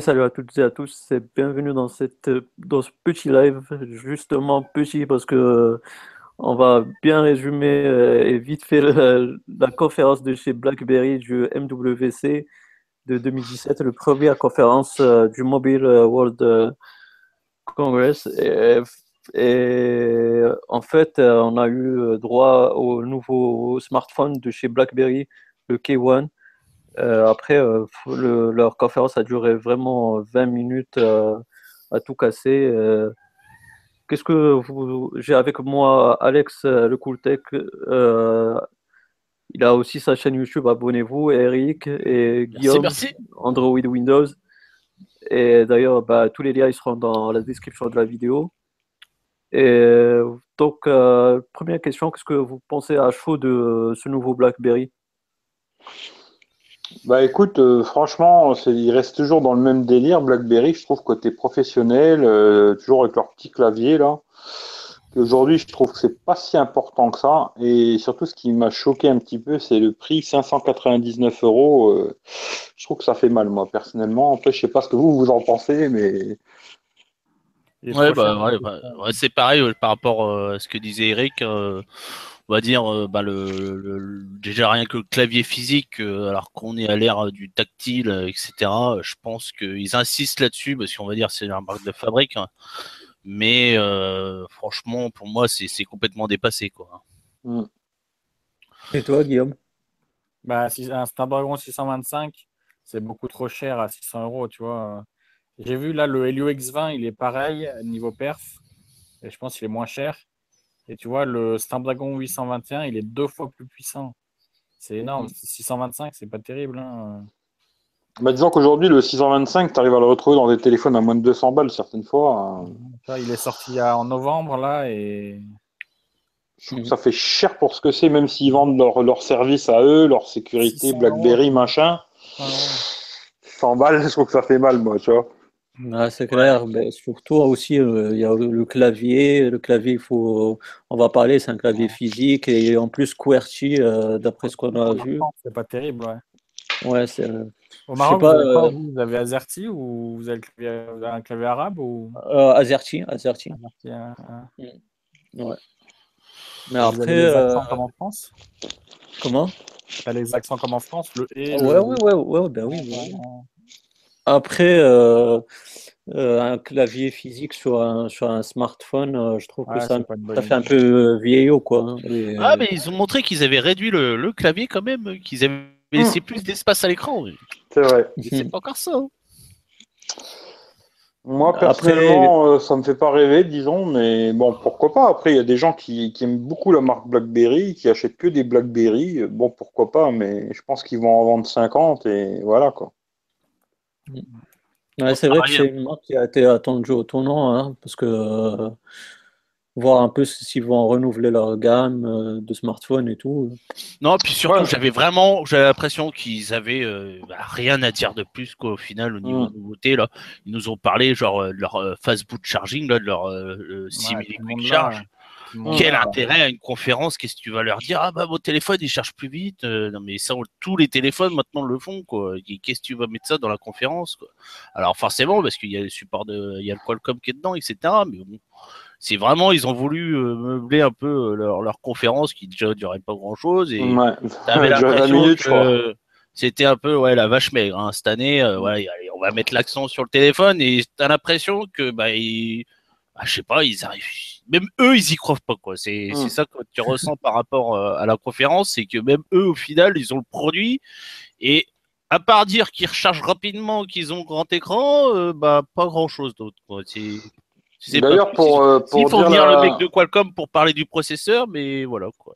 Salut à toutes et à tous et bienvenue dans cette, dans ce petit live, justement petit parce que euh, on va bien résumer euh, et vite fait la, la conférence de chez BlackBerry du MWC de 2017, la première conférence euh, du Mobile World euh, Congress. Et, en fait, euh, on a eu droit au nouveau smartphone de chez BlackBerry, le K1. Euh, après, euh, le- leur conférence a duré vraiment 20 minutes euh, à tout casser. Qu'est-ce que vous... J'ai avec moi Alex, le Cool Tech. euh, il a aussi sa chaîne YouTube, abonnez-vous. Eric et Merci, Guillaume, merci. Android Windows. Et d'ailleurs, bah, tous les liens ils seront dans la description de la vidéo. Et donc, euh, première question, qu'est-ce que vous pensez à chaud de ce nouveau BlackBerry? Bah écoute, euh, franchement, c'est, il reste toujours dans le même délire, BlackBerry, je trouve, côté professionnel, euh, toujours avec leur petit clavier là. Aujourd'hui, je trouve que c'est pas si important que ça. Et surtout, ce qui m'a choqué un petit peu, c'est le prix 599 euros. euh, je trouve que ça fait mal, moi, personnellement. Après, je sais pas ce que vous, vous en pensez, mais Ouais, bah, ouais, bah, ouais, c'est pareil euh, par rapport euh, à ce que disait Eric. On va dire, euh, bah, le, le- le- déjà rien que le clavier physique, euh, alors qu'on est à l'ère du tactile, euh, etc. Je pense qu'ils insistent là-dessus parce qu'on va dire c'est leur marque de fabrique. hein. Mais euh, franchement, pour moi, c'est complètement dépassé, quoi. hmm. Et toi, Guillaume? Bah, si- un Snapdragon 625, c'est beaucoup trop cher à 600 euros, tu vois. J'ai vu là le Helio X20, il est pareil niveau perf, et je pense qu'il est moins cher. Et tu vois, le Snapdragon 821, il est deux fois plus puissant. C'est énorme. 625, c'est pas terrible. hein. Bah, disons qu'aujourd'hui, le 625, tu arrives à le retrouver dans des téléphones à moins de 200 balles, certaines fois. euh, il est sorti en novembre là, et Je trouve que ça fait cher pour ce que c'est, même s'ils vendent leur, leur service à eux, leur sécurité, 600 BlackBerry, machin. Ah ouais. 100 balles, je trouve que ça fait mal, moi, tu vois. Ouais, c'est clair, mais surtout aussi, euh, il y a le clavier. Le clavier, il faut, on va parler, c'est un clavier physique et en plus QWERTY, euh, d'après ce qu'on a vu. c'est pas terrible. Ouais. Ouais, c'est, euh, Au Maroc, pas, vous avez vous? Avez AZERTY ou vous avez, le clavier- vous avez un clavier arabe ou? AZERTY, AZERTY. AZERTY, hein, hein. Ouais. Mais Vous après, avez les accents euh, comme en France? comment? T'as les accents comme en France, le et, Ouais, le. ouais, ouais, ouais, ben oui, ouais. Après, euh, euh, un clavier physique sur un, sur un smartphone, euh, je trouve que ça, ça fait un peu vieillot, quoi. hein. Et, Ah, mais ils ont montré qu'ils avaient réduit le, le clavier quand même, qu'ils avaient laissé plus d'espace à l'écran. C'est vrai. C'est pas encore ça. hein. Moi, Après- personnellement, euh, ça me fait pas rêver, disons, mais bon, pourquoi pas. Après, il y a des gens qui, qui aiment beaucoup la marque BlackBerry, qui achètent que des BlackBerry. Bon, pourquoi pas, mais je pense qu'ils vont en vendre 50 et voilà, quoi. Ouais, c'est vrai que c'est une marque qui a été attendue au tournant, hein, parce que euh, voir un peu s'ils vont renouveler leur gamme euh, de smartphones et tout. Non, puis surtout, Ouais. j'avais vraiment, j'avais l'impression qu'ils avaient euh, bah, rien à dire de plus quoi, au final au niveau Mm. nouveauté là. Ils nous ont parlé genre de leur euh, fast boot charging là, de leur euh, euh, 6 Ouais, milli tout le monde quick là, charge. Quel intérêt à une conférence? Qu'est-ce que tu vas leur dire? Ah bah mon téléphone il charge plus vite. Euh, non mais ça, tous les téléphones maintenant le font quoi. Qu'est-ce que tu vas mettre ça dans la conférence quoi? Alors forcément parce qu'il y a le support de, il y a le Qualcomm qui est dedans, etc. Mais bon, c'est vraiment ils ont voulu euh, meubler un peu euh, leur, leur conférence qui déjà durait pas grand chose et Ouais. T'avais Ça a duré 20 l'impression que c'était un peu ouais la vache maigre hein. cette année. euh, ouais, allez, on va mettre l'accent sur le téléphone et t'as l'impression que bah, ils, bah, je sais pas, ils arrivent. Même eux, ils y croient pas quoi. C'est Mm. c'est ça que tu ressens par rapport euh, à la conférence, c'est que même eux, au final, ils ont le produit et à part dire qu'ils rechargent rapidement, qu'ils ont grand écran, euh, bah pas grand chose d'autre. quoi. C'est c'est pas D'ailleurs, pour, euh, pour faut dire venir la... le mec de Qualcomm pour parler du processeur, mais voilà quoi.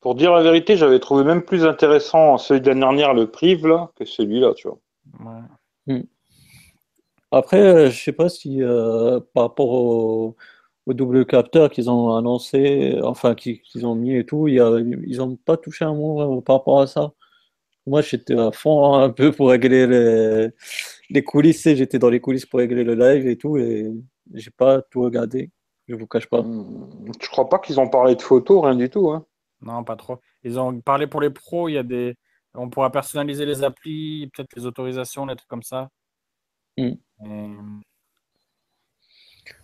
pour dire la vérité, j'avais trouvé même plus intéressant celui de l'année dernière, le Prive, là, que celui-là, tu vois. Ouais. Après, euh, je sais pas si euh, par rapport au, au double capteur qu'ils ont annoncé, enfin qu'ils ont mis et tout, il y a, ils ont pas touché un mot euh, par rapport à ça. Moi, j'étais à fond un peu pour régler les, les coulisses, j'étais dans les coulisses pour régler le live et tout, et j'ai pas tout regardé, je vous cache pas. Hmm, Je crois pas qu'ils ont parlé de photos, rien du tout. Hein? Non, pas trop. Ils ont parlé pour les pros, il y a des. On pourra personnaliser les applis, peut-être les autorisations, des trucs comme ça. Mm. Et-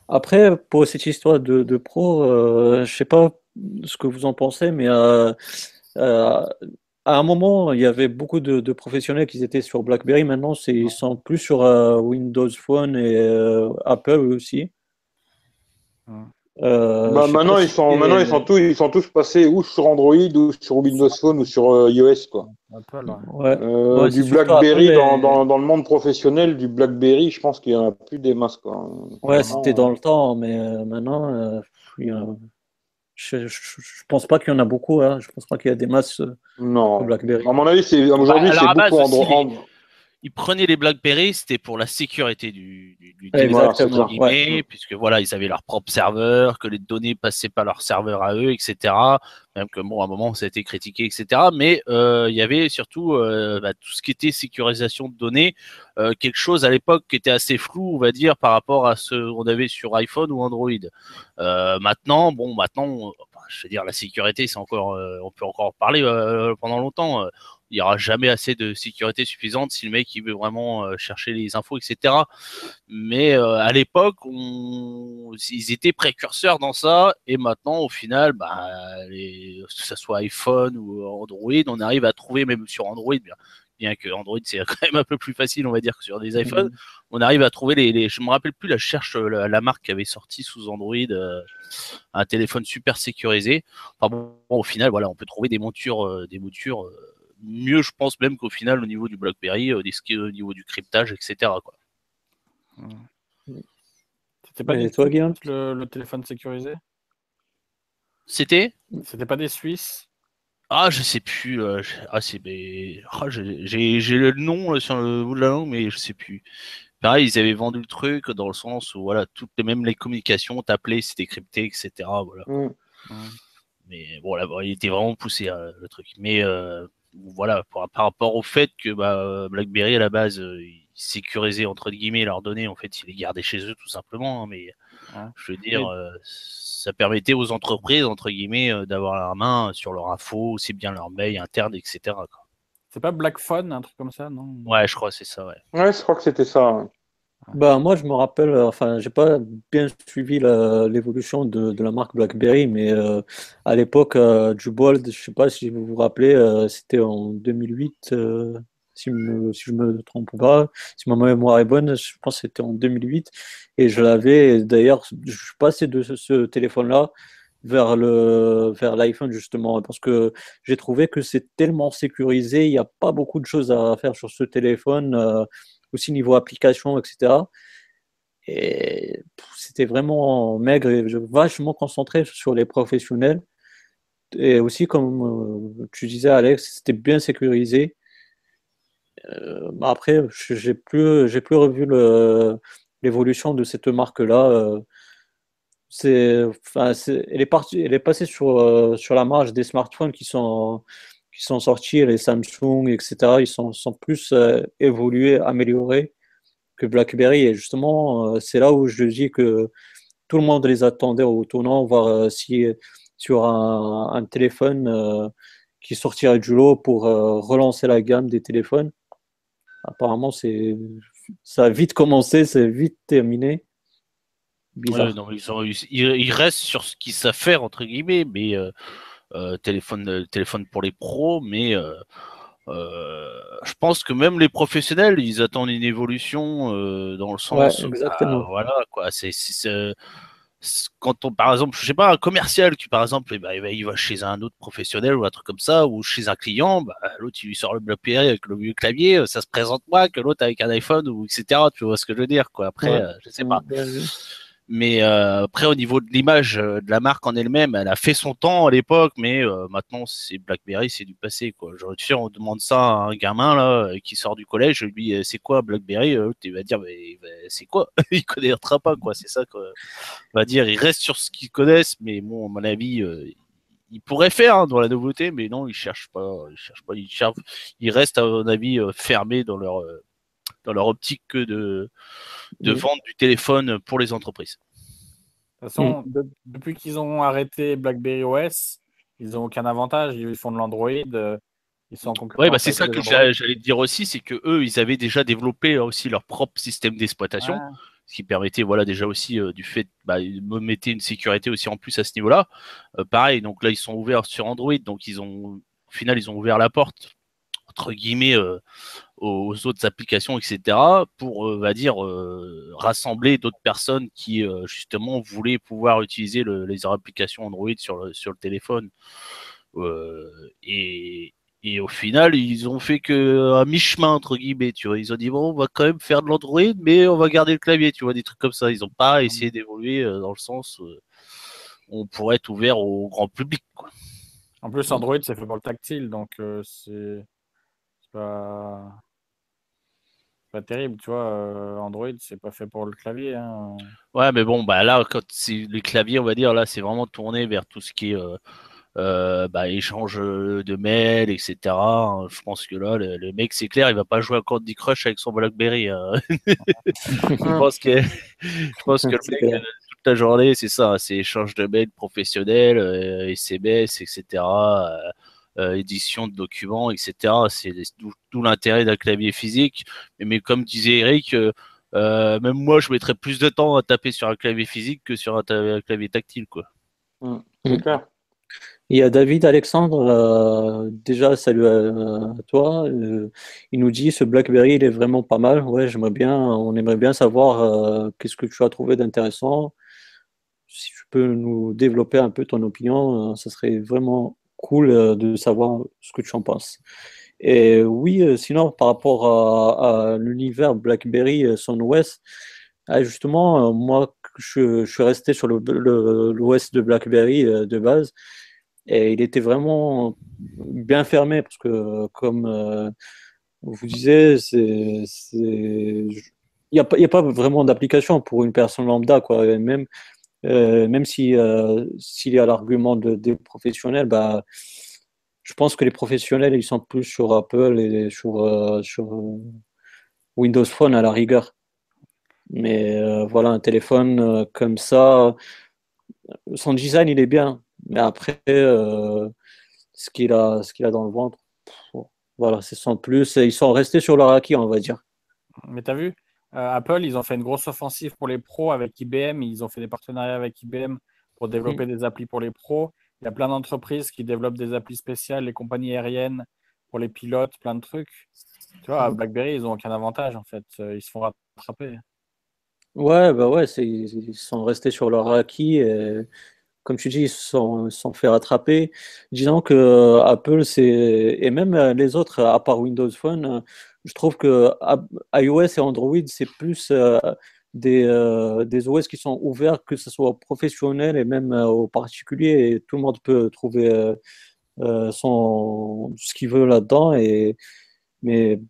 Après, pour cette histoire de, pro, euh, je sais pas ce que vous en pensez, mais euh, euh, à un moment, il y avait beaucoup de, de professionnels qui étaient sur BlackBerry. Maintenant, ils sont plus sur euh, Windows Phone et euh, Apple aussi. Euh, Bah, maintenant, ils sont, maintenant ils, sont tous, ils sont tous passés ou sur Android ou sur Windows Phone ou sur euh, iOS. Quoi. Apple, ouais. Ouais. Euh, Ouais, du BlackBerry dans, mais- dans, dans le monde professionnel, du BlackBerry, je pense qu'il y en a plus des masses. Quoi. Ouais, c'était dans le temps, mais euh, maintenant, euh, il y a- je, je pense pas qu'il y en a beaucoup. Hein. Je pense pas qu'il y a des masses euh, Non. de BlackBerry. À mon avis, c'est aujourd'hui, c'est beaucoup aussi, Android. Ils prenaient les BlackBerry, c'était pour la sécurité du, du, du Exactement. guillemets, Ouais. puisque voilà, ils avaient leur propre serveur, que les données passaient pas leur serveur à eux, etc. Même que bon, à un moment, ça a été critiqué, etc. Mais euh, il y avait surtout euh, bah, tout ce qui était sécurisation de données, euh, quelque chose à l'époque qui était assez flou, on va dire, par rapport à ce qu'on avait sur iPhone ou Android. Maintenant, bon, maintenant, on- je veux dire, la sécurité, c'est encore, on peut encore en parler pendant longtemps. Il y aura jamais assez de sécurité suffisante si le mec il veut vraiment euh, chercher les infos, etc. Mais euh, à l'époque, on... ils étaient précurseurs dans ça, et maintenant, au final, bah, les... que ce soit iPhone ou Android, on arrive à trouver même sur Android, bien, bien que Android c'est quand même un peu plus facile, on va dire, que sur des iPhones, on arrive à trouver les, les... je me rappelle plus la cherche la, la marque qui avait sorti sous Android euh, un téléphone super sécurisé. Enfin bon, au final, voilà, on peut trouver des montures, euh, des montures euh, mieux, je pense même qu'au final au niveau du BlackBerry, euh, des skis au niveau du cryptage, etc. Quoi. C'était pas des toi, Suisses, Guillaume? le, le téléphone sécurisé? C'était? C'était pas des Suisses? Ah, je sais plus. euh, ah, c'est. mais- ah, j'ai le nom euh, sur le bout de la langue, mais je sais plus. Pareil, ils avaient vendu le truc dans le sens où, voilà, toutes les, même les communications, t'appelais, c'était crypté, etc. Voilà. Mais bon, là, bon, il était vraiment poussé, le truc. Mais euh, voilà, par, par rapport au fait que bah, BlackBerry, à la base, euh, ils sécurisaient, entre guillemets, leurs données, en fait, ils les gardaient chez eux, tout simplement. hein, mais Ouais. je veux dire, euh, ça permettait aux entreprises, entre guillemets, euh, d'avoir la main sur leur info, aussi bien leur mail interne, etc. quoi. C'est pas Black Phone, un truc comme ça, non? Ouais, je crois que c'est ça, ouais. Ouais, je crois que c'était ça. Bah, moi, je me rappelle, euh, enfin, j'ai pas bien suivi l'évolution de, la marque BlackBerry, mais euh, à l'époque, euh, du Bold, je sais pas si vous vous rappelez, euh, c'était en 2008, euh, si, me- si je me trompe pas, si ma mémoire est bonne, je pense que c'était en 2008, et je l'avais, d'ailleurs, je suis passé de ce, ce téléphone-là vers le, vers l'iPhone, justement, parce que j'ai trouvé que c'est tellement sécurisé, il n'y a pas beaucoup de choses à faire sur ce téléphone. Aussi niveau application, etc. Et c'était vraiment maigre et vachement concentré sur les professionnels. Et aussi, comme euh, tu disais, Alex, c'était bien sécurisé. Euh, après, j'ai plus, j'ai plus revu l'évolution de cette marque-là. euh, c'est, enfin, c'est- elle est partie, elle est passée sur, sur la marge des smartphones qui sont, qui sont sortis, les Samsung, etc. Ils sont, sont plus euh, évolués, améliorés que BlackBerry. Et justement, euh, c'est là où je dis que tout le monde les attendait au tournant, voir euh, si sur un, un téléphone euh, qui sortirait du lot pour euh, relancer la gamme des téléphones. Apparemment, c'est, ça a vite commencé, c'est vite terminé. Bizarre. Non, ils, ils- ils restent sur ce qu'ils savent faire, entre guillemets, mais euh, téléphone, euh, téléphone pour les pros, mais euh, euh, je pense que même les professionnels, ils attendent une évolution euh, dans le sens. Ouais, exactement. bah, voilà, quoi. C'est, quand on, par exemple, je sais pas, un commercial qui, par exemple, eh ben, il va- il va chez un autre professionnel ou un truc comme ça, ou chez un client, bah, l'autre il lui sort le BlackBerry avec le vieux clavier, euh, ça se présente moins que l'autre avec un iPhone ou etc. Tu vois ce que je veux dire, quoi. Après, Ouais. euh, je sais pas. Bien vu. Mais euh, après, au niveau de l'image euh, de la marque en elle-même, elle a fait son temps à l'époque, mais euh, maintenant, c'est BlackBerry, c'est du passé. Quoi. J'aurais sûr, on demande ça à un gamin qui sort du collège, lui c'est quoi BlackBerry Il va dire c'est quoi? Il connaîtra pas, quoi. C'est ça quoi. On va dire, ils restent sur ce qu'ils connaissent, mais bon, à mon avis, euh, ils pourraient faire hein, dans la nouveauté, mais non, ils cherchent pas. Ils cherchent pas. Ils, restent, à mon avis, fermés dans leur, dans leur optique que de, de Oui. vendre du téléphone pour les entreprises. De toute façon, de- depuis qu'ils ont arrêté BlackBerry OS, ils n'ont aucun avantage. Ils font de l'Android. euh, Ils sont en Oui, concurrence bah c'est ça que j'allais te dire aussi, c'est que eux, ils avaient déjà développé euh, aussi leur propre système d'exploitation, Ouais. ce qui permettait, voilà, déjà aussi euh, du fait, bah, ils me mettaient une sécurité aussi en plus à ce niveau-là. Euh, pareil, donc là, ils sont ouverts sur Android, donc ils ont, au final, ils ont ouvert la porte entre guillemets euh, aux autres applications, etc., pour, euh, va dire, euh, rassembler d'autres personnes qui euh, justement voulaient pouvoir utiliser le- les applications Android sur le, sur le téléphone. Euh, et, et au final, ils ont fait que un mi-chemin entre guillemets, tu vois. Ils ont dit bon, on va quand même faire de l'Android, mais on va garder le clavier, tu vois, des trucs comme ça. Ils n'ont pas essayé d'évoluer dans le sens où on pourrait être ouvert au grand public. Quoi. En plus, Android, c'est fait pour le tactile, donc c'est pas... terrible, tu vois. euh, Android, c'est pas fait pour le clavier. hein. Ouais, mais bon, bah là, quand c'est les claviers, on va dire, là, c'est vraiment tourné vers tout ce qui est euh, euh, bah, échange de mails, etc. hein. Je pense que là, le, le mec, c'est clair, il va pas jouer à Candy Crush avec son BlackBerry. hein. je pense que, je pense que le C'est mec, toute la journée, c'est ça, c'est échange de mails professionnels, euh, SMS, etc. euh, édition de documents, etc. C'est d'où l'intérêt d'un clavier physique. Mais, mais comme disait Eric, euh, euh, même moi, je mettrais plus de temps à taper sur un clavier physique que sur un, ta- un clavier tactile, quoi. C'est clair. Il y a David Alexandre, euh, déjà salut à, à toi. Euh, il nous dit ce BlackBerry il est vraiment pas mal. Ouais, j'aimerais bien, on aimerait bien savoir euh, qu'est-ce que tu as trouvé d'intéressant. Si tu peux nous développer un peu ton opinion, euh, ça serait vraiment cool euh, de savoir ce que tu en penses. Et oui, euh, sinon par rapport à, l'univers BlackBerry euh, Son OS, ah, justement, moi je, suis resté sur l'OS de BlackBerry de base. Et il était vraiment bien fermé parce que, comme vous disiez, il n'y a a pas vraiment d'application pour une personne lambda, quoi. Et même, euh, même si, euh, s'il y a l'argument de- des professionnels, bah, je pense que les professionnels, ils sont plus sur Apple et sur, euh, Windows Phone à la rigueur. Mais voilà, un téléphone comme ça, son design, il est bien. Mais après, ce qu'il a, ce qu'il a dans le ventre, voilà, plus. Ils sont restés sur leur acquis, on va dire. Mais t'as vu, Apple, ils ont fait une grosse offensive pour les pros avec IBM. Ils ont fait des partenariats avec IBM pour développer des applis pour les pros. Il y a plein d'entreprises qui développent des applis spéciales, les compagnies aériennes pour les pilotes, plein de trucs. Tu vois, BlackBerry, ils n'ont aucun avantage en fait. Euh, Ils se font rattraper. Ouais, bah ouais, ils sont restés sur leur acquis. Et, comme tu dis, ils se sont, sont fait rattraper. Disons que euh, Apple, c'est, et même euh, les autres, à part Windows Phone, euh, je trouve que a- iOS et Android, c'est plus euh, des, euh, des OS qui sont ouverts, que ce soit aux professionnels et même euh, aux particuliers. Et tout le monde peut trouver euh, son, ce qu'il veut là-dedans. Et, mais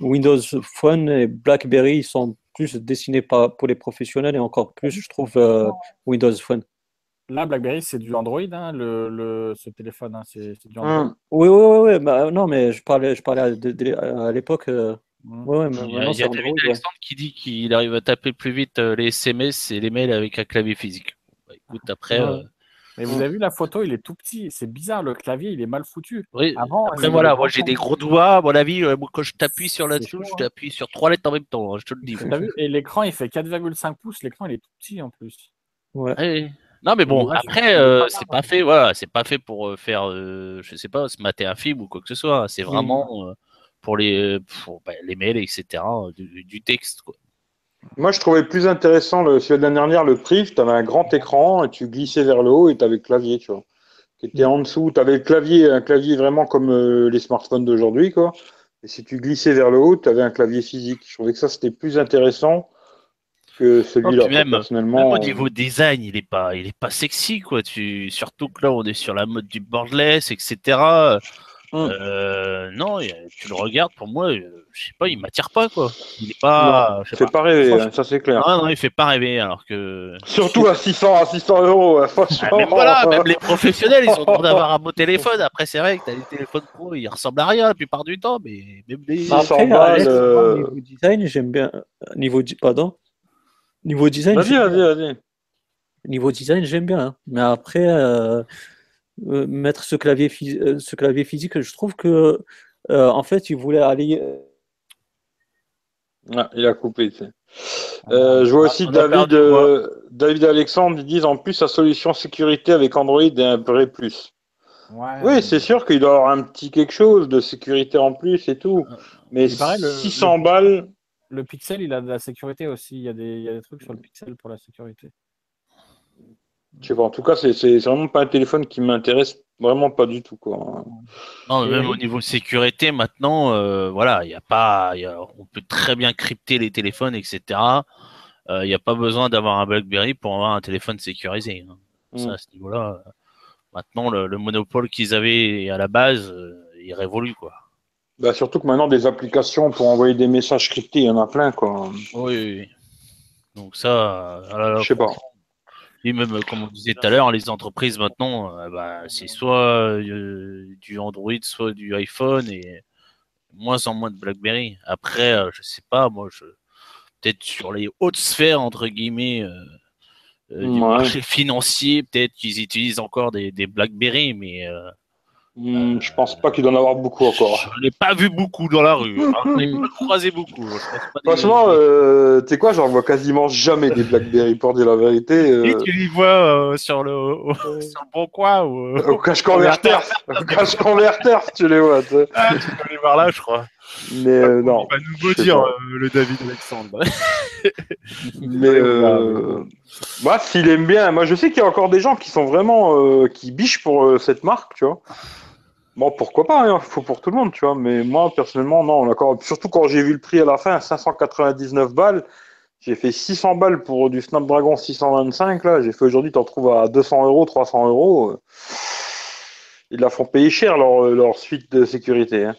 Windows Phone et BlackBerry ils sont plus dessinés par, pour les professionnels et encore plus, je trouve, Windows Phone. Là, BlackBerry, c'est du Android, hein, le, le- ce téléphone. hein, c'est c'est du Android. Hum. Oui, oui, oui, oui, bah, non, mais je parlais, je parlais à, de- de- à l'époque. euh, ouais, mais Il y a, il y c'est a Android. David ouais. Alexandre qui dit qu'il arrive à taper plus vite euh, les SMS et les mails avec un clavier physique. Bah, écoute, après, Ouais. euh, Mais vous avez vu la photo, il est tout petit. C'est bizarre, le clavier, il est mal foutu. oui. Avant, Après, il voilà, moi j'ai des gros doigts, à mon avis, moi, quand je t'appuie sur la touche, chaud, je t'appuie sur trois lettres en même temps, hein, je te le dis. Vu Et l'écran, il fait 4,5 pouces. L'écran, il est tout petit en plus. Ouais. Non mais bon, Ouais, après c'est euh, pas c'est grave. pas fait, voilà, c'est pas fait pour euh, faire, euh, je sais pas, se mater un film ou quoi que ce soit. C'est vraiment euh, pour les, pour bah, les mails, etc. euh, Du, du texte quoi. Moi, je trouvais plus intéressant le, celui de l'année dernière, le Priv. Tu avais un grand écran et tu glissais vers le haut et tu avais le clavier, tu vois, qui était en dessous. Tu avais le clavier, un clavier vraiment comme euh, les smartphones d'aujourd'hui, quoi. Et si tu glissais vers le haut, tu avais un clavier physique. Je trouvais que ça, c'était plus intéressant que celui-là. Oh, même- personnellement, Même au euh, niveau design, il est pas, il est pas sexy quoi. Tu, surtout que là, on est sur la mode du borderless, etc. Hum. Euh, non, tu le regardes, pour moi, euh, je sais pas, il m'attire pas quoi. Il est pas, fait pas. pas rêver, Franchement, hein, ça c'est clair. Non, non, il fait pas rêver alors que. Surtout à 600, à 600 euros, hein, franchement. Ah, même voilà, même les professionnels, ils ont droit d'avoir un beau téléphone. Après, c'est vrai que t'as des téléphones pro, ils ressemblent à rien la plupart du temps, mais même les. 600 Après, balles, euh, niveau design, j'aime bien. Niveau, pardon? Niveau design, Vas-y, j'aime vas-y, bien. vas-y. Niveau design, j'aime bien. hein. Mais après, euh, euh, mettre ce clavier, phys- euh, ce clavier physique. Je trouve que, euh, en fait, il voulait aller. Ah, il a coupé. tu sais. Euh, je vois aussi on a David, perdu, euh, David Alexandre, ils disent en plus sa solution sécurité avec Android est un vrai plus. Ouais, Oui, c'est sûr qu'il doit avoir un petit quelque chose de sécurité en plus et tout. Mais Il paraît, le- 600 le- balles, Le Pixel, il a de la sécurité aussi. Il y a des, il y a des trucs sur le Pixel pour la sécurité. je sais pas. En tout cas, c'est vraiment pas un téléphone qui m'intéresse vraiment pas du tout. Quoi. Non, mais même au niveau sécurité, maintenant, euh, voilà, il y a pas, il y a- on peut très bien crypter les téléphones, etc. Euh, Il n'y a pas besoin d'avoir un BlackBerry pour avoir un téléphone sécurisé. hein. Ça, Mm. à ce niveau-là, euh, maintenant, le, le monopole qu'ils avaient à la base, euh, il révolue, quoi. Bah, surtout que maintenant, des applications pour envoyer des messages cryptés, il y en a plein. Quoi. Oui, oui, oui. Donc ça, euh, Je sais pas. Et même, euh, comme on disait tout à l'heure, les entreprises maintenant, euh, bah, c'est soit euh, du Android, soit du iPhone et moins en moins de BlackBerry. Après, euh, je sais pas, moi, je peut-être sur les hautes sphères entre guillemets du Ouais. marché financier, peut-être qu'ils utilisent encore des, des BlackBerry, mais euh, Hmm, je pense pas qu'il doit en avoir beaucoup encore. je l'ai pas vu beaucoup dans la rue. hein. Je l'ai pas croisé beaucoup. Je pense pas des- Franchement, euh, tu sais quoi, j'en vois quasiment jamais des Blackberry pour dire la vérité. euh, Et tu les vois euh, sur le au- sur le bon coin ou euh, Au cash converter, au cash converter, tu les vois. Ah, tu peux aller voir là, je crois. Mais euh, non. Il va nous dire euh, le David Alexandre. Mais euh, moi, s'il aime bien, moi je sais qu'il y a encore des gens qui sont vraiment euh, qui bichent pour euh, cette marque, tu vois. Bon, pourquoi pas, hein, faut pour tout le monde, tu vois. Mais moi, personnellement, non. Encore, surtout quand j'ai vu le prix à la fin, 599 balles. J'ai fait 600 balles pour du Snapdragon 625 là. J'ai fait aujourd'hui, t'en trouves à 200 euros, 300 euros. euh. Ils la font payer cher leur, leur suite de sécurité. Hein.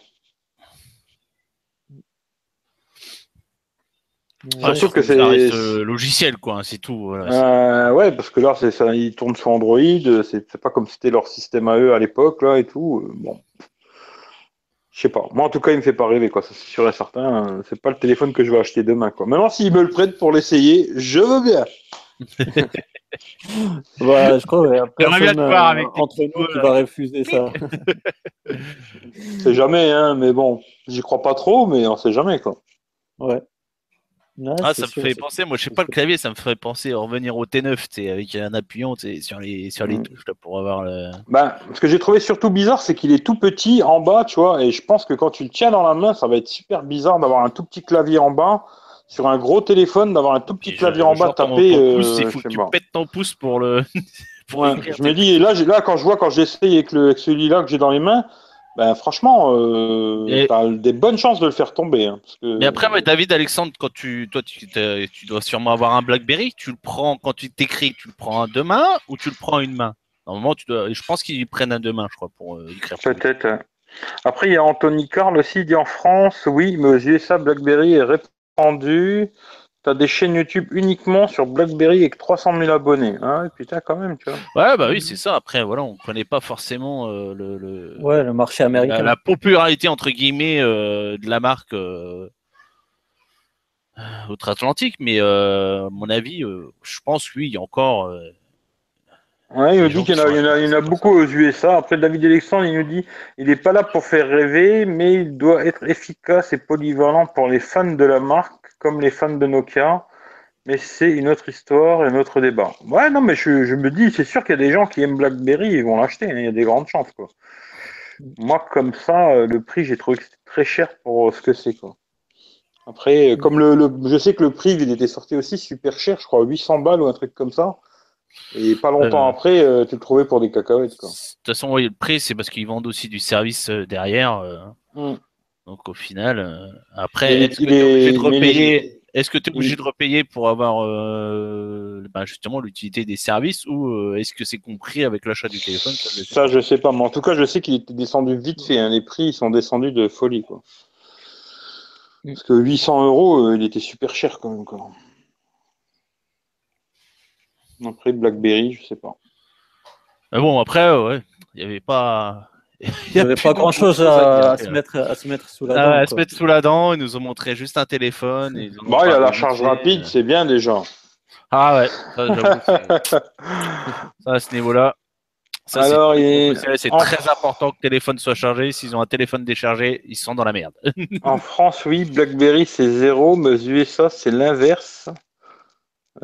Ouais, Surtout que c'est- euh, logiciel, quoi. hein, C'est tout. Voilà. Euh, ouais, parce que là, c'est ça, ils tournent sur Android. C'est c'est pas comme c'était leur système à eux à l'époque, là et tout. euh, Bon, je sais pas. Moi, en tout cas, il me fait pas rêver, quoi. Ça, c'est sûr et certain. euh, C'est pas le téléphone que je vais acheter demain, quoi. Maintenant, s'ils me le prêtent pour l'essayer, je veux bien. Voilà, je crois qu'il y a J'aimerais bien personne te voir euh, avec entre nous qui va refuser ça. C'est jamais, hein. Mais bon, j'y crois pas trop, mais on sait jamais, quoi. Ouais. Ouais, Ah, ça me fait penser, moi je sais pas le clavier, ça me ferait penser à revenir au T9, tu sais, avec un appuyant sur les, sur les Mm. touches là, pour avoir le. Ben, ce que j'ai trouvé surtout bizarre, c'est qu'il est tout petit en bas, tu vois, et je pense que quand tu le tiens dans la main, ça va être super bizarre d'avoir un tout petit clavier en bas sur un gros téléphone, d'avoir un tout petit clavier je- en bas tapé. euh, il faut que tu pas. pètes ton pouce pour le. pour Ouais, écrire je me dis, et là, là, quand je vois, quand j'essaye avec, le, avec celui-là que j'ai dans les mains, ben franchement, euh, Et- t'as des bonnes chances de le faire tomber. hein, parce que... Mais après, ouais, David Alexandre, quand tu, toi, tu, dois sûrement avoir un BlackBerry. Tu le prends quand tu t'écris, tu le prends à deux mains ou tu le prends à une main? Normalement, tu dois. Je pense qu'ils prennent à deux mains, je crois, pour euh, écrire. Peut-être. Après, il y a Anthony Carl aussi, il dit en France, oui, mais aux USA, BlackBerry est répandu. T'as des chaînes YouTube uniquement sur BlackBerry avec 300 000 abonnés. Ah, ouais, putain, quand même, tu vois. Ouais, bah oui, c'est ça. Après, voilà, on connaît pas forcément euh, le, le- Ouais, le marché la, américain. la popularité entre guillemets euh, de la marque euh, outre-Atlantique, mais euh, à mon avis, euh, je pense oui, il y a encore. euh, Ouais, il nous dit qu'il y en a, qui il y en a, il y en a sont beaucoup aux USA. Après, David Alexandre, il nous dit il n'est pas là pour faire rêver, mais il doit être efficace et polyvalent pour les fans de la marque, comme les fans de Nokia. Mais c'est une autre histoire et un autre débat. Ouais, non, mais je, je me dis, c'est sûr qu'il y a des gens qui aiment BlackBerry, ils vont l'acheter. hein, il y a des grandes chances, quoi. Moi, comme ça, euh, le prix, j'ai trouvé que c'était très cher pour euh, ce que c'est, quoi. Après, euh, comme le, le- je sais que le prix, il était sorti aussi super cher, je crois 800 balles ou un truc comme ça. Et pas longtemps Euh. après, euh, tu le trouvais pour des cacahuètes, quoi. De toute façon, oui, le prix, c'est parce qu'ils vendent aussi du service derrière. euh, Mm. Donc au final, euh, après, est-ce que tu es obligé de repayer Est-ce que tu es obligé de repayer pour avoir euh, ben, justement l'utilité des services ou euh, est-ce que c'est compris avec l'achat du téléphone Ça, je sais Ça, je sais pas, mais en tout cas, je sais qu'il était descendu vite fait. hein. Les prix, ils sont descendus de folie, quoi. Parce que 800 euros, euh, il était super cher quand même, quoi. Après, BlackBerry, je sais pas. Mais bon, après, ouais, il n'y avait pas. Il n'y avait pas grand chose à, à se mettre, à se mettre sous la Ah dent. à se mettre sous la dent, ils nous ont montré juste un téléphone. et ils ont Bon, il y a la charge rapide, euh. c'est bien déjà. Ah ouais, ça, ça, à ce niveau-là, Ça, c'est- Alors, il- c'est en- très important que le téléphone soit chargé. S'ils ont un téléphone déchargé, ils sont dans la merde. En France, oui, BlackBerry c'est zéro, mais aux USA c'est l'inverse.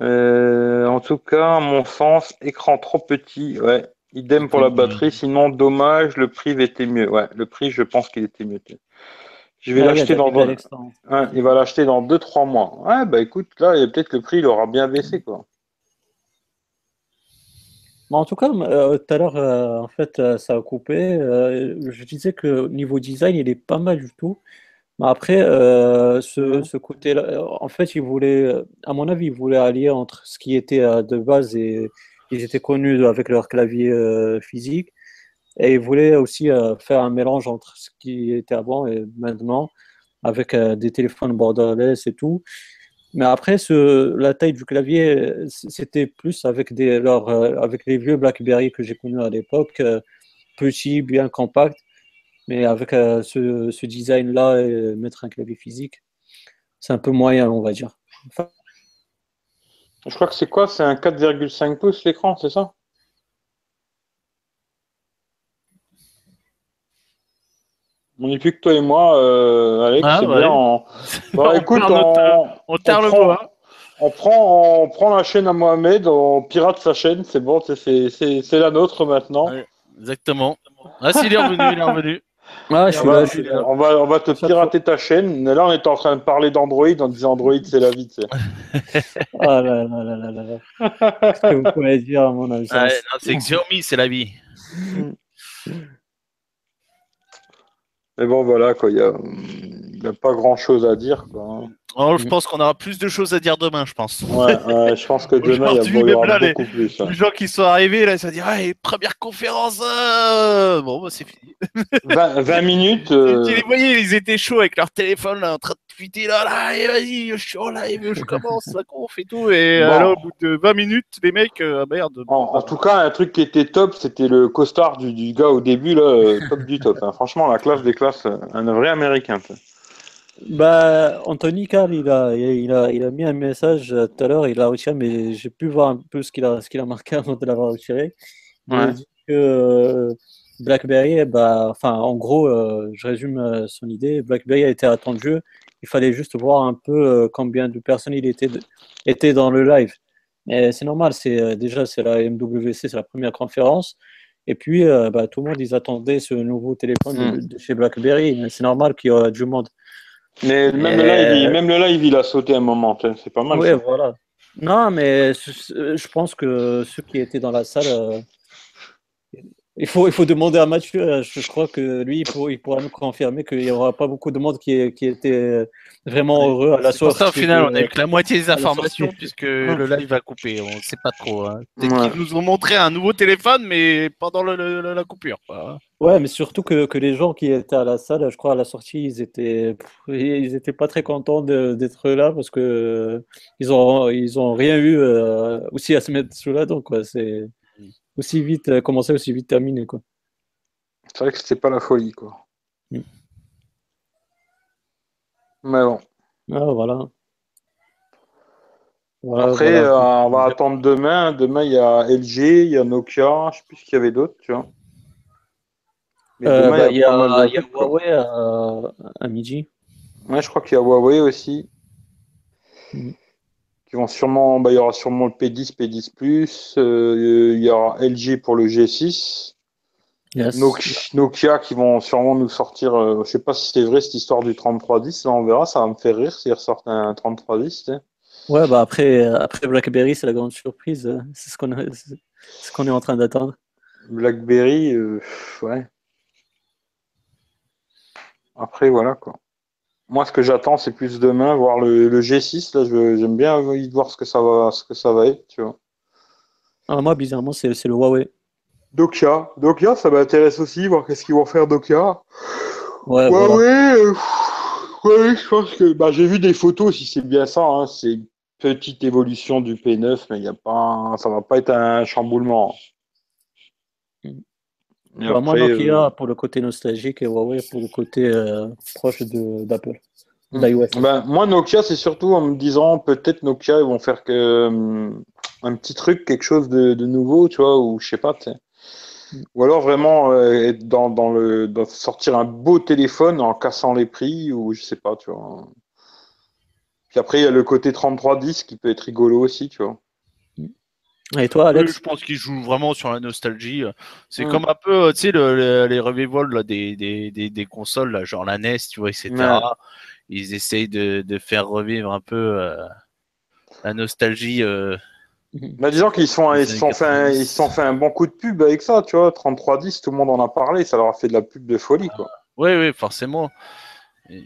Euh, en tout cas, à mon sens, écran trop petit, ouais. Idem pour la batterie, sinon dommage, le prix était mieux. Ouais, le prix, je pense qu'il était mieux. Je vais Ah l'acheter dans hein, il va l'acheter dans 2-3 mois. Ouais, bah écoute, là, peut-être le prix il aura bien baissé quoi. Mais en tout cas, euh, tout à l'heure, euh, en fait, euh, ça a coupé. Je disais que niveau design, il est pas mal du tout. Mais après, ce, ce côté-là, en fait, il voulait, à mon avis, il voulait allier entre ce qui était de base et ils étaient connus avec leur clavier euh, physique. Et il voulait aussi euh, faire un mélange entre ce qui était avant et maintenant, avec euh, des téléphones borderless et tout. Mais après, la taille du clavier, c'était plus avec, les vieux BlackBerry que j'ai connus à l'époque, petit, bien compact, mais avec ce, ce design-là, et mettre un clavier physique, c'est un peu moyen, on va dire. Enfin, Je crois que c'est quoi? C'est un 4,5 pouces l'écran, c'est ça? On n'est plus que toi et moi, euh, Alex, Ah, c'est ouais. bien. en- Bon, On écoute, on, On terre On le prend- bois. on prend, on prend la chaîne à Mohamed, on pirate sa chaîne, c'est bon, c'est- la nôtre maintenant. Ouais. Exactement. Ah, si, il est revenu, il est revenu. Ah, je On suis va, là, je suis là. on va, on va te Ça pirater ta chaîne. Là, on est en train de parler d'Android, on disait Android, c'est la vie. tu sais. Ah là là là là là là. Qu'est-ce que vous pouvez dire à mon avis Ah, c'est Xiaomi, c'est la vie. Mais bon, voilà, quoi, il n'y a, il y a pas grand chose à dire. Quoi. Oh, je pense qu'on aura plus de choses à dire demain, je pense. Ouais, je pense que demain, il y, a- aura là, les- beaucoup plus. hein. Les gens qui sont arrivés, là, ils se disent Ah, première conférence euh, Bon, bah, c'est fini. 20, 20 minutes. euh, les voyais, ils étaient chauds avec leur téléphone, là, en train de tweeter là, là, et vas-y, je suis en live, je commence la conf et tout. Et Bon. là, au bout de 20 minutes, les mecs, euh, ah, merde. En, en tout cas, un truc qui était top, c'était le costard du, du gars au début, là, euh, top du top. hein. Franchement, la classe des classes, un vrai américain. quoi. Bah, Anthony Carl, il a, il a, il a mis un message euh, tout à l'heure, il l'a retiré, mais j'ai pu voir un peu ce qu'il a, ce qu'il a marqué avant de l'avoir retiré. Il a Ouais. dit que euh, BlackBerry, bah, enfin, en gros, euh, je résume son idée. BlackBerry a été attendu. Il fallait juste voir un peu combien de personnes il était, étaient dans le live. Mais c'est normal, c'est déjà c'est la MWC, c'est la première conférence. Et puis, euh, bah, tout le monde, ils attendaient ce nouveau téléphone de, Mm. de chez BlackBerry. C'est normal qu'il y aura du monde. Mais même, Euh, le live, il, même le live, il a sauté un moment. C'est pas mal. Oui, ça. voilà. Non, mais je je pense que ceux qui étaient dans la salle, euh, il faut, il faut demander à Mathieu. euh, Je crois que lui, il, pour- il pourra nous confirmer qu'il n'y aura pas beaucoup de monde qui, qui était vraiment heureux à la C'est pour sortie. ça, au final, on a eu que la moitié des informations, puisque le live va couper. On ne sait pas trop. Hein. Ouais. qu'ils nous ont montré un nouveau téléphone, mais pendant le- le- la coupure. quoi. Ouais, mais surtout que, que les gens qui étaient à la salle, je crois à la sortie, ils étaient, ils étaient pas très contents d'être là parce que euh, ils ont, ils ont rien eu euh, aussi à se mettre sous la dent, quoi. C'est aussi vite euh, commencé, aussi vite terminé, quoi. C'est vrai que c'était pas la folie, quoi. Mm. Mais bon. Ah, voilà. Voilà, Après, voilà. euh, on va attendre demain. Demain, il y a LG, il y a Nokia. Je sais plus ce qu'il y avait d'autre, tu vois. Mais Euh, demain, bah, il y a, il y a. Huawei à, à midi. Ouais, je crois qu'il y a Huawei aussi. Mhm. Qui vont sûrement, bah, il y aura sûrement le P10, P10 Plus. euh, il y aura LG pour le G6. Yes. Nokia, qui vont sûrement nous sortir. euh, je sais pas si c'est vrai cette histoire du 3310. Là, on verra. Ça va me faire rire s'ils ressortent un 3310. tu sais. Ouais, bah après, après BlackBerry, c'est la grande surprise. euh, C'est ce qu'on a- c'est ce qu'on est en train d'attendre. BlackBerry, euh, ouais. Après, voilà quoi. Moi, ce que j'attends, c'est plus demain voir le, le G6. Là, je- j'aime bien envie de voir ce que ça va, ce que ça va être, tu vois. Ah, moi, bizarrement, c'est le Huawei. Nokia, Nokia, ça m'intéresse aussi, voir qu'est-ce qu'ils vont faire Nokia. Ouais, Ouais, voilà. euh, je pense que bah, j'ai vu des photos, si c'est bien ça, hein, c'est une petite évolution du P9, mais il y a pas, ça va pas être un chamboulement. Et Bah, moi, Nokia euh, pour le côté nostalgique et Huawei pour le côté euh, proche d'Apple, Mm. d'iOS. Ben, moi, Nokia, c'est surtout en me disant peut-être Nokia, ils vont faire que, hum, un petit truc, quelque chose de, de nouveau, tu vois, ou je sais pas. tu sais. Ou alors vraiment euh, être dans, dans le dans- sortir un beau téléphone en cassant les prix ou je sais pas, tu vois. Puis après, il y a le côté 3310 qui peut être rigolo aussi, tu vois. Et toi, Oui, Alex je pense qu'il joue vraiment sur la nostalgie. C'est Mm. comme un peu, euh, tu sais, le- le- les revivals là, des, des, des, des consoles, là, genre la NES, tu vois, etc. Ouais. Ils essayent de, de faire revivre un peu euh, la nostalgie. euh, Bah, disons qu'ils se sont, ils sont fait, un, 90. ils se sont fait un bon coup de pub avec ça, tu vois. 3310, tout le monde en a parlé, ça leur a fait de la pub de folie, quoi. Oui, oui, forcément. Et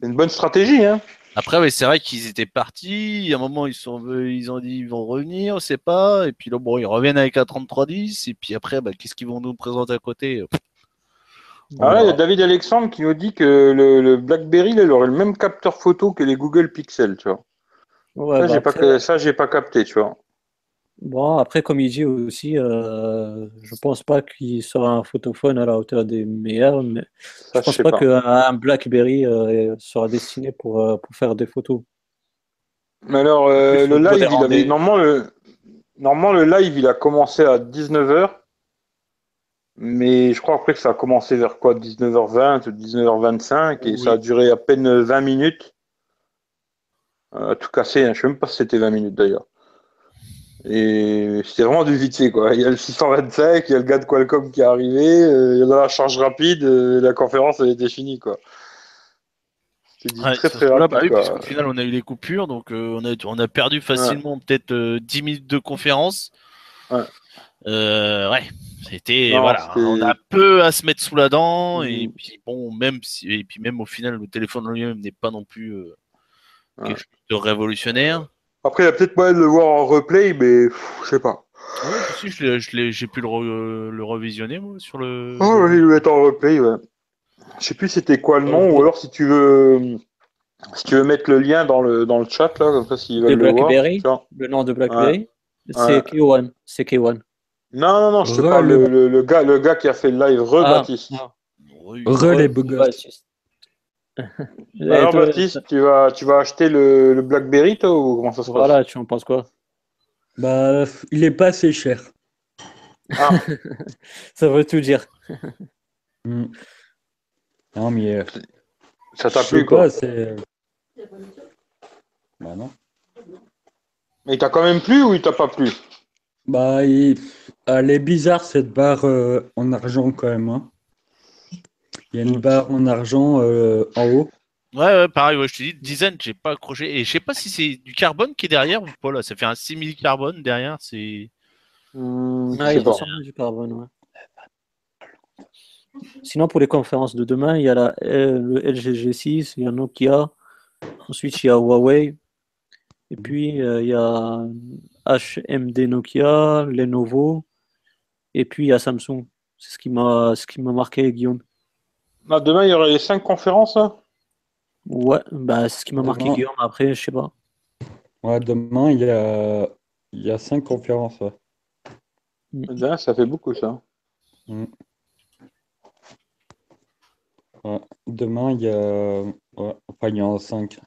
C'est une bonne stratégie, hein. Après, oui, c'est vrai qu'ils étaient partis. À un moment, ils, sont, ils ont dit ils vont revenir, on sait pas. Et puis là, bon, ils reviennent avec un 3310. Et puis après, bah, qu'est-ce qu'ils vont nous présenter à côté Ah ouais, il y a David Alexandre qui nous dit que le, le BlackBerry, là, il aurait le même capteur photo que les Google Pixel, tu vois. Ouais, ça, bah j'ai pas, ça, j'ai pas capté, tu vois. Bon, après, comme il dit aussi, euh, je pense pas qu'il sera un photophone à la hauteur des meilleurs, mais Ça, je pense pas, qu'un BlackBerry euh, sera destiné pour, euh, pour faire des photos. Mais alors, euh, plus, le live, il avait, normalement, le, normalement, le live, il a commencé à 19h. Mais je crois après que ça a commencé vers quoi 19h20 ou 19h25 et Oui. ça a duré à peine 20 minutes. Euh, tout cassé, hein. je sais même pas si c'était 20 minutes d'ailleurs. Et c'était vraiment du vite fait quoi. Il y a le 625, il y a le gars de Qualcomm qui est arrivé, euh, il y a la charge rapide, euh, la conférence elle était finie quoi. C'était dit Ouais, très très là, rapide. bah oui, quoi. parce qu'au final, on a eu les coupures, donc euh, on, a, on a perdu facilement peut-être euh, 10 minutes de conférence. Ouais. Ouais, c'était voilà, on a peu à se mettre sous la dent et puis bon, même si, et puis même au final, le téléphone en lui-même n'est pas non plus quelque chose de révolutionnaire. Après il y a peut-être moyen de le voir en replay, mais pff, je sais pas. Ouais, si, j'ai pu le, re- le revisionner moi, sur le. Oh, ouais, il doit être en replay, ouais. Je sais plus c'était quoi le nom, ou alors si tu veux si tu veux mettre le lien dans le dans le chat là, comme ça s'ils veulent le voir. Le nom de BlackBerry, c'est Ouais. K1. C'est K1. Non, non, non, je te parle le- le, le, le gars, le gars qui a fait le live, Re Ah, Baptiste. ah. Oui. Re les beaux Ouais, gosses. Baptiste. Et Alors toi, Baptiste, tu vas tu vas acheter le, le BlackBerry toi ou comment ça se passe? Voilà, tu en penses quoi? Bah, il est pas assez cher. Ah, Ça veut tout dire. Hmm. Non, mais. euh, ça t'a plu quoi pas, c'est. Bah non. Mais il t'a quand même plu ou il t'a pas plu? Bah, il... elle est bizarre cette barre euh, en argent quand même. hein. Il y a une barre en argent euh, en haut. Ouais, ouais, pareil, ouais, je te dis, design, j'ai pas accroché. Et je sais pas si c'est du carbone qui est derrière ou pas là. Ça fait un 6000 carbone derrière. C'est. Je Ah, il du carbone, ouais. Sinon, pour les conférences de demain, il y a la, euh, le LG G6, il y a Nokia, ensuite il y a Huawei, et puis euh, il y a HMD Nokia, Lenovo, et puis il y a Samsung. C'est ce qui m'a ce qui m'a marqué, Guillaume. Ah, demain il y aurait les cinq conférences là Ouais, bah, c'est ce qui m'a marqué, Demain. Guillaume. Après, je sais pas. Ouais, demain, il y a, il y a cinq conférences. ouais. Demain, ça fait beaucoup ça. Ouais. Demain, il y a. ouais, Enfin, il y en a cinq.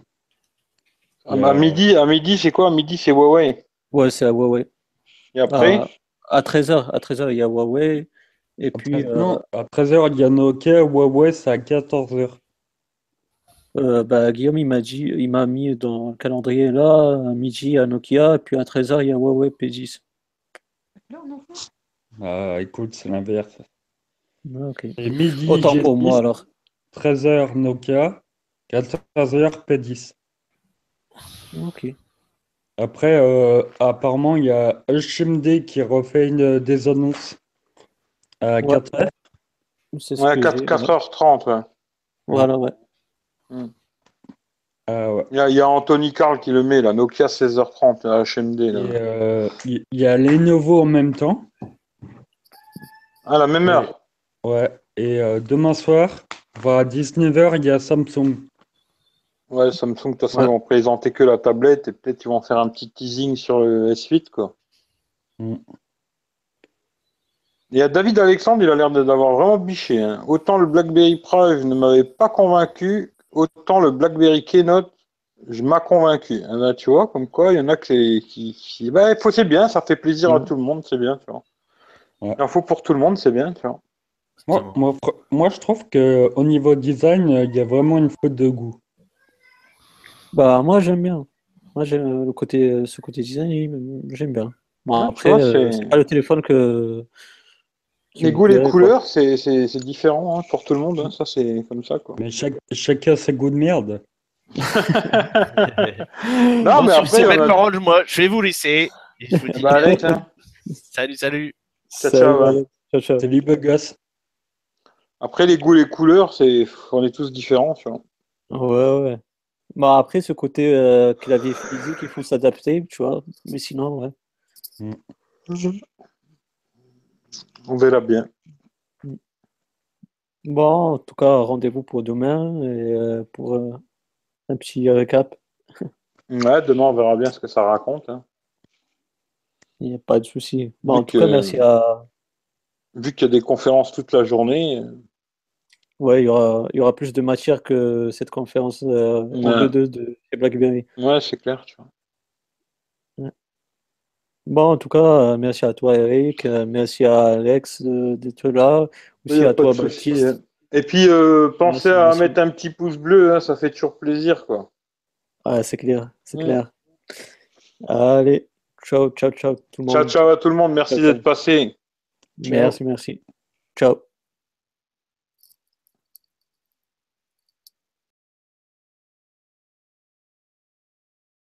Ah, bah, à midi, à midi c'est quoi? À midi c'est Huawei. Ouais, c'est à Huawei. Et après à 13h, à 13h, il y a Huawei, et puis euh, à 13h, il y a Nokia, Huawei, c'est à 14h. Euh, bah, Guillaume, il m'a dit, il m'a mis dans le calendrier là, à midi à Nokia, et puis à 13h, il y a Huawei P10. Ah, écoute, c'est l'inverse. Ah, ok. Et midi, Autant pour G6, moi alors. 13h Nokia, 14h P10. Ok. Après, euh, apparemment, il y a HMD qui refait une, des annonces à Ouais. 4h. C'est ce Ouais, que 4, j'ai, 4h30. ouais. Voilà, ouais. Ah ouais. Il y, a, il y a Anthony Carl qui le met là, Nokia 16h30, la HMD. Et, euh, il il y a Lenovo en même temps. À la même heure. Ouais. Et euh, demain soir, vers 19h, il y a Samsung. Ouais, Samsung, de toute façon, Ouais. ils vont présenter que la tablette et peut-être ils vont faire un petit teasing sur le S8, quoi. Mm. Il y a David Alexandre, il a l'air d'avoir vraiment biché. hein. Autant le BlackBerry Prime ne m'avait pas convaincu, autant le BlackBerry Keynote, je m'a convaincu. Ah bah, tu vois, comme quoi, il y en a qui, qui... Bah, faut, c'est bien, ça fait plaisir à Mm. tout le monde, c'est bien, tu vois. Il en faut pour tout le monde, c'est bien, tu vois. Moi, je trouve que au niveau design, euh, il y a vraiment une faute de goût. Bah, moi, j'aime bien. Moi, j'aime le côté, ce côté design, j'aime bien. Bon, Ah, après, vois, euh, c'est- c'est pas le téléphone que. Les goûts, les couleurs, c'est c'est- c'est différent hein, pour tout le monde. hein. Ça, c'est comme ça, quoi. Mais chaque, chacun ses goûts de merde. Non, Bon, mais sur après, ces on belles a- paroles, moi, je vais vous laisser. Et je vous dis Bah, Alex, hein. salut, salut. Ciao, Salut, ciao. Salut, gosse. Après, les goûts, les couleurs, c'est on est tous différents, tu vois. Ouais, ouais. Bah, après, ce côté euh, clavier physique, il faut s'adapter, tu vois. Mais sinon, ouais. On verra bien. Bon, en tout cas, rendez-vous pour demain et euh, pour euh, un petit récap. Ouais, demain, on verra bien ce que ça raconte. hein. Il n'y a pas de souci. Bon, Vu en tout cas, merci à. Vu qu'il y a des conférences toute la journée, euh, Ouais, il y aura, il y aura plus de matière que cette conférence euh, en Ouais. 2-2 de BlackBerry. ouais, c'est clair, tu vois. Bon, en tout cas, euh, merci à toi, Eric. euh, merci à Alex euh, d'être là. Aussi à toi, Baptiste. Et puis, euh, pensez Merci, à merci. mettre un petit pouce bleu, hein, ça fait toujours plaisir, quoi. Ouais, c'est clair, c'est Mm. clair. Allez, ciao, ciao, ciao, tout le Ciao, monde. ciao à tout le monde, merci Ciao, ciao. d'être passé. Merci, merci. Ciao.